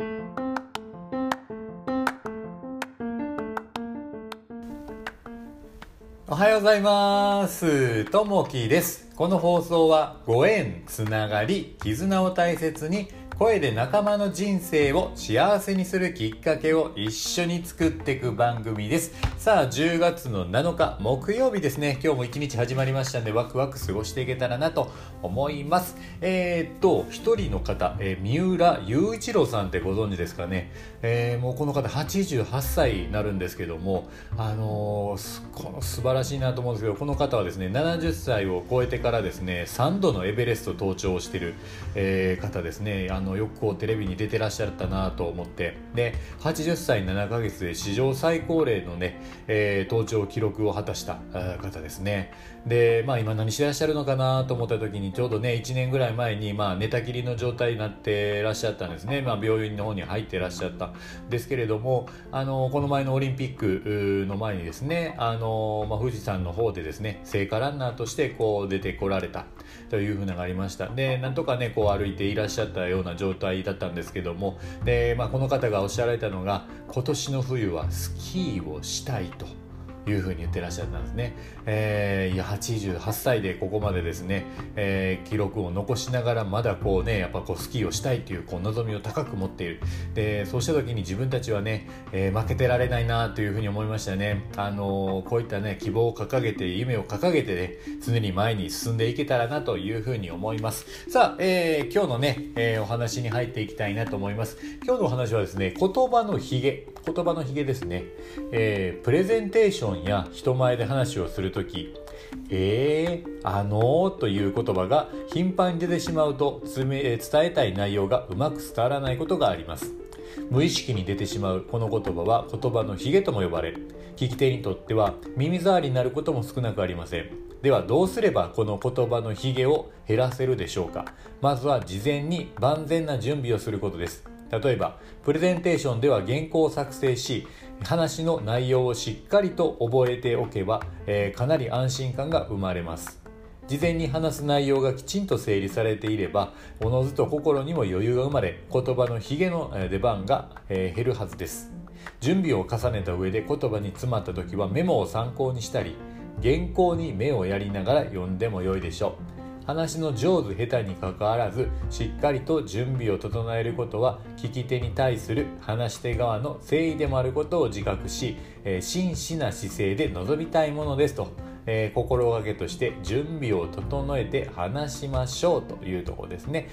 おはようございます。ともきです。この放送はご縁、つながり、絆を大切に声で仲間の人生を幸せにするきっかけを一緒に作っていく番組です。さあ、10月の7日木曜日ですね。今日も一日始まりましたんでワクワク過ごしていけたらなと思います。えー、っと、一人の方、えー三浦雄一郎さんってご存知ですかね。えーもうこの方88歳になるんですけども、あのーこの素晴らしいなと思うんですけどこの方はですね70歳を超えてからですね3度のエベレスト登頂をしている、えー方ですねあのよくこうテレビに出てらっしゃったなと思って。で80歳7ヶ月で史上最高齢のね、えー登頂記録を果たした方ですね。でまあ今何してらっしゃるのかなと思った時にちょうどね1年ぐらい前にまあ寝たきりの状態になってらっしゃったんですね、まあ、病院の方に入ってらっしゃった。んですけれどもあのこの前のオリンピックの前にですねあの、まあ、富士山の方でですね聖火ランナーとしてこう出てこられたというふうなのがありました。でなんとかねこう歩いていらっしゃったような状態だったんですけどもで、まあ、この方がおっしゃられたのが今年の冬はスキーをしたいと。いうふうに言ってらっしゃったんですね、えー88歳でここまでですね、えー記録を残しながらまだこうねやっぱこうスキーをしたいというこう望みを高く持っている。でそうした時に自分たちはね、えー負けてられないなというふうに思いましたね。あのこういったね希望を掲げて夢を掲げてね常に前に進んでいけたらなというふうに思います。さあ、えー今日のね、えお話に入っていきたいなと思います。今日のお話はですね言葉のヒゲ言葉のヒゲですね、えープレゼンテーションや人前で話をするときえー、あのー、という言葉が頻繁に出てしまうとつめえ伝えたい内容がうまく伝わらないことがあります。無意識に出てしまうこの言葉は言葉のヒゲとも呼ばれ聞き手にとっては耳障りになることも少なくありません。ではどうすればこの言葉のヒゲを減らせるでしょうか。まずは事前に万全な準備をすることです。例えばプレゼンテーションでは原稿を作成し話の内容をしっかりと覚えておけば、えーかなり安心感が生まれます。事前に話す内容がきちんと整理されていればおのずと心にも余裕が生まれ言葉のヒゲの出番がえー減るはずです。準備を重ねた上で言葉に詰まった時はメモを参考にしたり原稿に目をやりながら読んでも良いでしょう。話の上手下手にかかわらずしっかりと準備を整えることは聞き手に対する話し手側の誠意でもあることを自覚し、えー真摯な姿勢で臨みたいものですと、えー心がけとして準備を整えて話しましょうというところですね。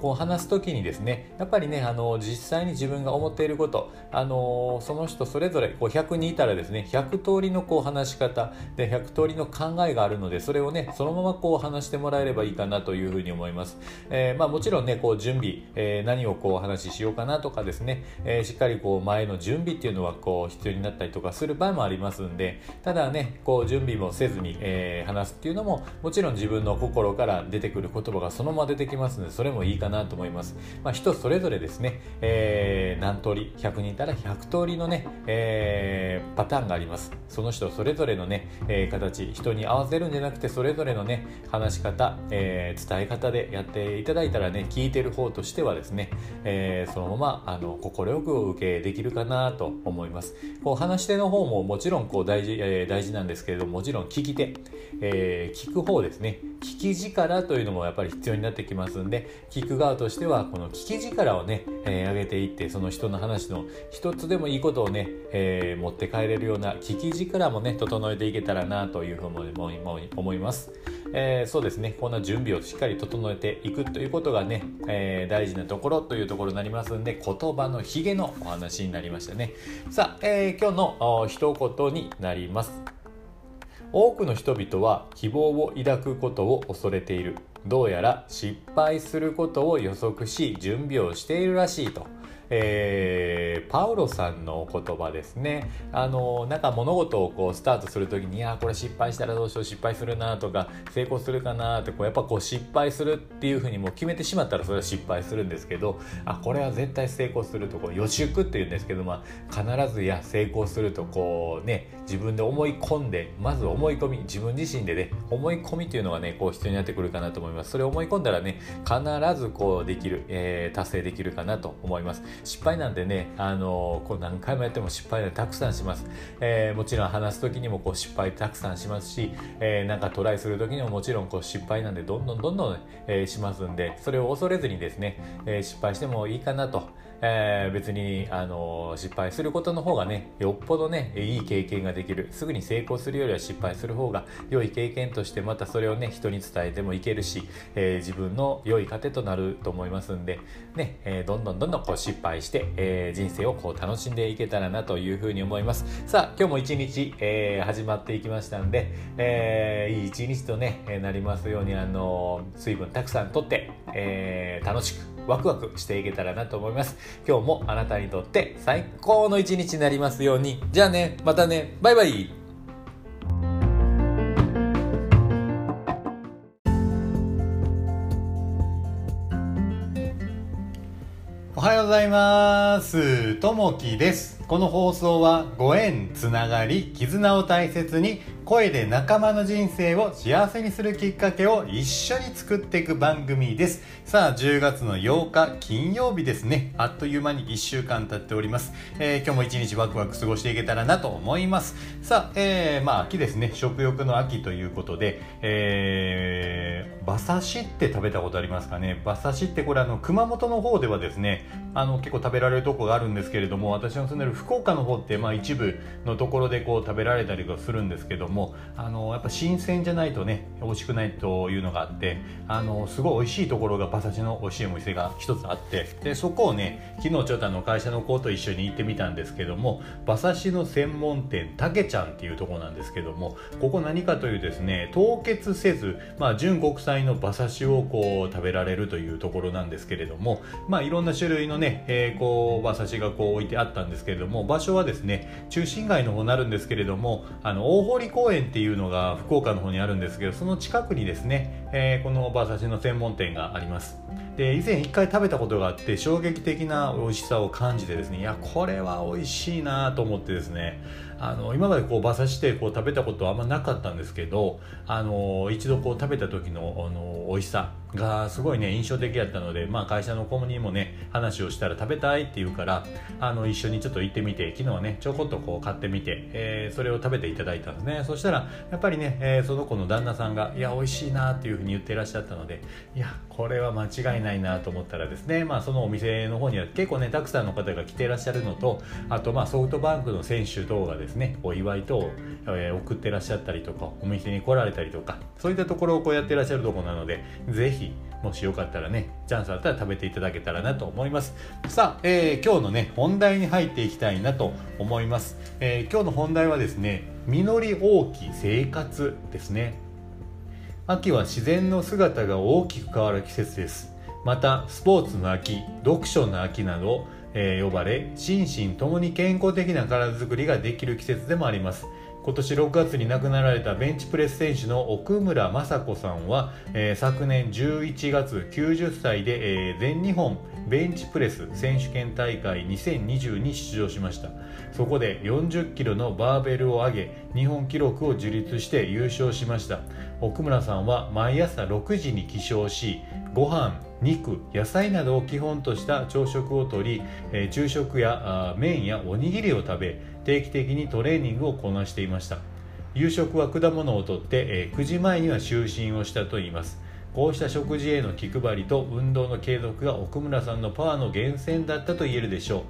こう話す時にですねやっぱりねあの実際に自分が思っていることあのその人それぞれこう100人いたらですね100通りのこう話し方で100通りの考えがあるのでそれをねそのままこう話してもらえればいいかなというふうに思います、えーまあ、もちろんねこう準備、えー何をこうお話ししようかなとかですね、えしっかりこう前の準備っていうのはこう必要になったりとかする場合もありますんでただねこう準備もせずに、えー話すっていうのももちろん自分の心から出てくる言葉がそのまま出てきますのでそれもいいかなと思います、まあ、人それぞれですね、えー何通り100人いたら100通りのね、えーパターンがあります。その人それぞれのね、えー形人に合わせるんじゃなくてそれぞれのね話し方、えー伝え方でやっていただいたらね聞いてる方としてはですね、えーそのままあの快くお受けできるかなと思います。こう話し手の方ももちろんこう大事,、えー大事なんですけれどももちろん聞き手、えー聞く方ですね。聞き力というのもやっぱり必要になってきますんで聞く側としてはこの聞き力をね、えー上げていってその人の話の一つでもいいことをね、えー持って帰れるような聞き力もね整えていけたらなというふうに思います、えーそうですね。こんな準備をしっかり整えていくということがね、えー大事なところというところになりますんで言葉のヒゲのお話になりましたね。さあ、えー今日の一言になります。多くの人々は希望を抱くことを恐れている。どうやら失敗することを予測し準備をしているらしいと。えーパウロさんの言葉ですね。あのなんか物事をこうスタートする時にいやこれ失敗したらどうしよう失敗するなとか成功するかなってこうやっぱこう失敗するっていうふうにもう決めてしまったらそれは失敗するんですけどあこれは絶対成功するとこう予祝っていうんですけど、まあ、必ずいや成功するとこうね自分で思い込んでまず思い込み自分自身でね思い込みっていうのがねこう必要になってくるかなと思います。それを思い込んだらね必ずこうできる、えー達成できるかなと思います。失敗なんでねあのこう何回もやっても失敗でたくさんします、えー、もちろん話す時にもこう失敗たくさんしますし、えー、なんかトライする時にももちろんこう失敗なんでどんどんどんどん、えー、しますんでそれを恐れずにですね、えー、失敗してもいいかなと。えー、別に、あの失敗することの方がねよっぽどねいい経験ができる。すぐに成功するよりは失敗する方が良い経験としてまたそれをね人に伝えてもいけるし、えー、自分の良い糧となると思いますんで、ねえー、どんどんどんどんこう失敗して、え人生をこう楽しんでいけたらなというふうに思います。さあ今日も一日、え始まっていきましたんで、えいい一日とねなりますように、あの水分たくさんとって、え楽しくワクワクしていけたらなと思います。今日もあなたにとって最高の一日になりますように。じゃあね、またね、バイバイおはようございます。ともきです。この放送はご縁、つながり、絆を大切に声で仲間の人生を幸せにするきっかけを一緒に作っていく番組です。さあ、10月の8日金曜日ですね。あっという間に1週間経っております。えー、今日も一日ワクワク過ごしていけたらなと思います。さあ、えー、まあ秋ですね。食欲の秋ということで、えー、馬刺しって食べたことありますかね。馬刺しってこれあの、熊本の方ではですね、あの結構食べられるとこがあるんですけれども、私の住んでる福岡の方ってまあ一部のところでこう食べられたりするんですけども、もあのやっぱ新鮮じゃないとね美味しくないというのがあってあのすごい美味しいところが馬刺しの美味しいお店が一つあってでそこをね昨日ちょっとあの会社の子と一緒に行ってみたんですけども馬刺しの専門店たけちゃんっていうとこなんですけどもここ何かというですね凍結せず、まあ、純国産の馬刺しをこう食べられるというところなんですけれども、まあ、いろんな種類のね、えー、こう馬刺しがこう置いてあったんですけれども場所はですね中心街の方になるんですけれどもあの大堀公園っていうのが福岡の方にあるんですけどその近くにですね、えー、この馬刺しの専門店があります。で以前一回食べたことがあって衝撃的な美味しさを感じてですねいやこれは美味しいなと思ってですねあの今までこう馬刺してこう食べたことはあんまなかったんですけどあの一度こう食べた時のあの美味しさがすごいね印象的やったので、まあ、会社の子にもね話をしたら食べたいって言うからあの一緒にちょっと行ってみて昨日はねちょこっとこう買ってみて、えー、それを食べていただいたんですね。そしたらやっぱりね、えー、その子の旦那さんがいや美味しいなっていうふうに言ってらっしゃったのでいやこれは間違いないなと思ったらですね、まあ、そのお店の方には結構ねたくさんの方が来てらっしゃるのとあとまあソフトバンクの選手等がですねお祝い等、えー、送ってらっしゃったりとかお店に来られたりとかそういったところをこうやってらっしゃるとこなのでぜひもしよかったらねチャンスあったら食べていただけたらなと思います。さあ、えー、今日のね本題に入っていきたいなと思います、えー、今日の本題はですね実り大き生活ですね。秋は自然の姿が大きく変わる季節です。またスポーツの秋読書の秋など、えー、呼ばれ心身ともに健康的な体づくりができる季節でもあります。今年6月に亡くなられたベンチプレス選手の奥村雅子さんは、えー、昨年11月90歳で、えー、全日本ベンチプレス選手権大会2020に出場しました。そこで40キロのバーベルを上げ日本記録を樹立して優勝しました。奥村さんは毎朝6時に起床しご飯肉野菜などを基本とした朝食をとり、えー、昼食や麺やおにぎりを食べ定期的にトレーニングをこなしていました。夕食は果物をとって、えー、9時前には就寝をしたといいます。こうした食事への気配りと運動の継続が奥村さんのパワーの源泉だったと言えるでしょう。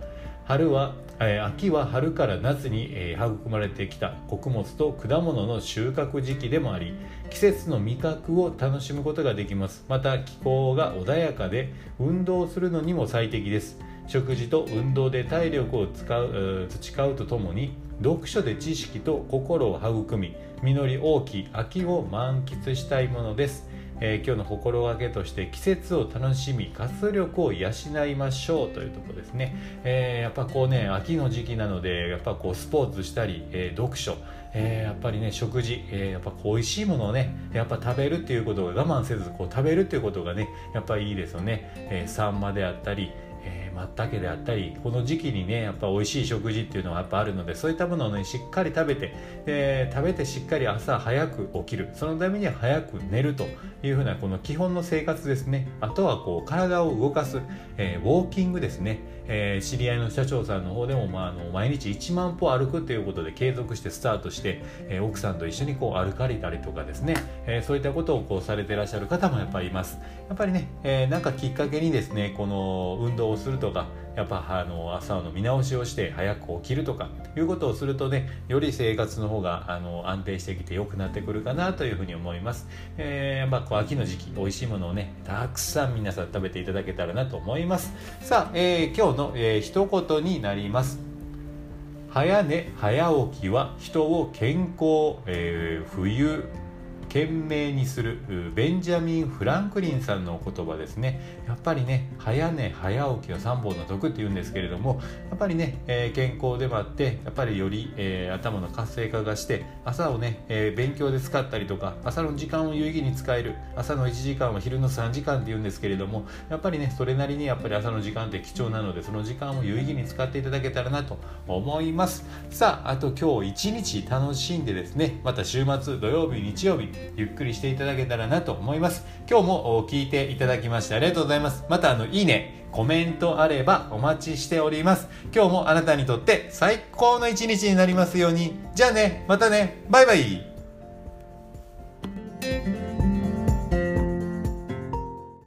春は、えー、秋は春から夏に、えー、育まれてきた穀物と果物の収穫時期でもあり季節の味覚を楽しむことができます。また気候が穏やかで運動するのにも最適です。食事と運動で体力を使う培うとともに読書で知識と心を育み実り大き秋を満喫したいものです。えー、今日の心がけとして季節を楽しみ活力を養いましょうというところですね、えー、やっぱこうね秋の時期なのでやっぱこうスポーツしたり、えー、読書、えやっぱりね食事、えやっぱこう美味しいものをねやっぱ食べるっていうことが我慢せずこう食べるっていうことがねやっぱりいいですよね、えー、サンマであったりえー、まったけであったりこの時期にねやっぱ美味しい食事っていうのはやっぱあるのでそういったものをねしっかり食べて、えー、食べてしっかり朝早く起きる。そのためには早く寝るというふうなこの基本の生活ですね。あとはこう体を動かす、えー、ウォーキングですね、え知り合いの社長さんの方でも、まあ、あの毎日1万歩歩くということで継続してスタートして、え奥さんと一緒にこう歩かれたりとかですね、えそういったことをこうされてらっしゃる方もやっぱりいます。やっぱりね、えなんかきっかけにですねこの運動をするとかやっぱあの朝の見直しをして早く起きるとかいうことをするとねより生活の方があの安定してきて良くなってくるかなというふうに思います、えー、まあ、こう秋の時期美味しいものをねたくさん皆さん食べていただけたらなと思います。さあ、えー、今日の、えー、一言になります。早寝早起きは人を健康、えー、冬懸命にするベンジャミン・フランクリンさんのお言葉ですね。やっぱりね早寝早起きは3本の得っていうんですけれどもやっぱりね、えー、健康でもあってやっぱりより、えー、頭の活性化がして朝をね、えー、勉強で使ったりとか朝の時間を有意義に使える朝の1時間は昼の3時間っていうんですけれどもやっぱりねそれなりにやっぱり朝の時間って貴重なのでその時間を有意義に使っていただけたらなと思います。さああと今日一日楽しんでですねまた週末土曜日日曜日ゆっくりしていただけたらなと思います。今日も聞いていただきましてありがとうございます。またあのいいねコメントあればお待ちしております。今日もあなたにとって最高の一日になりますように。じゃあねまたね。バイバイ。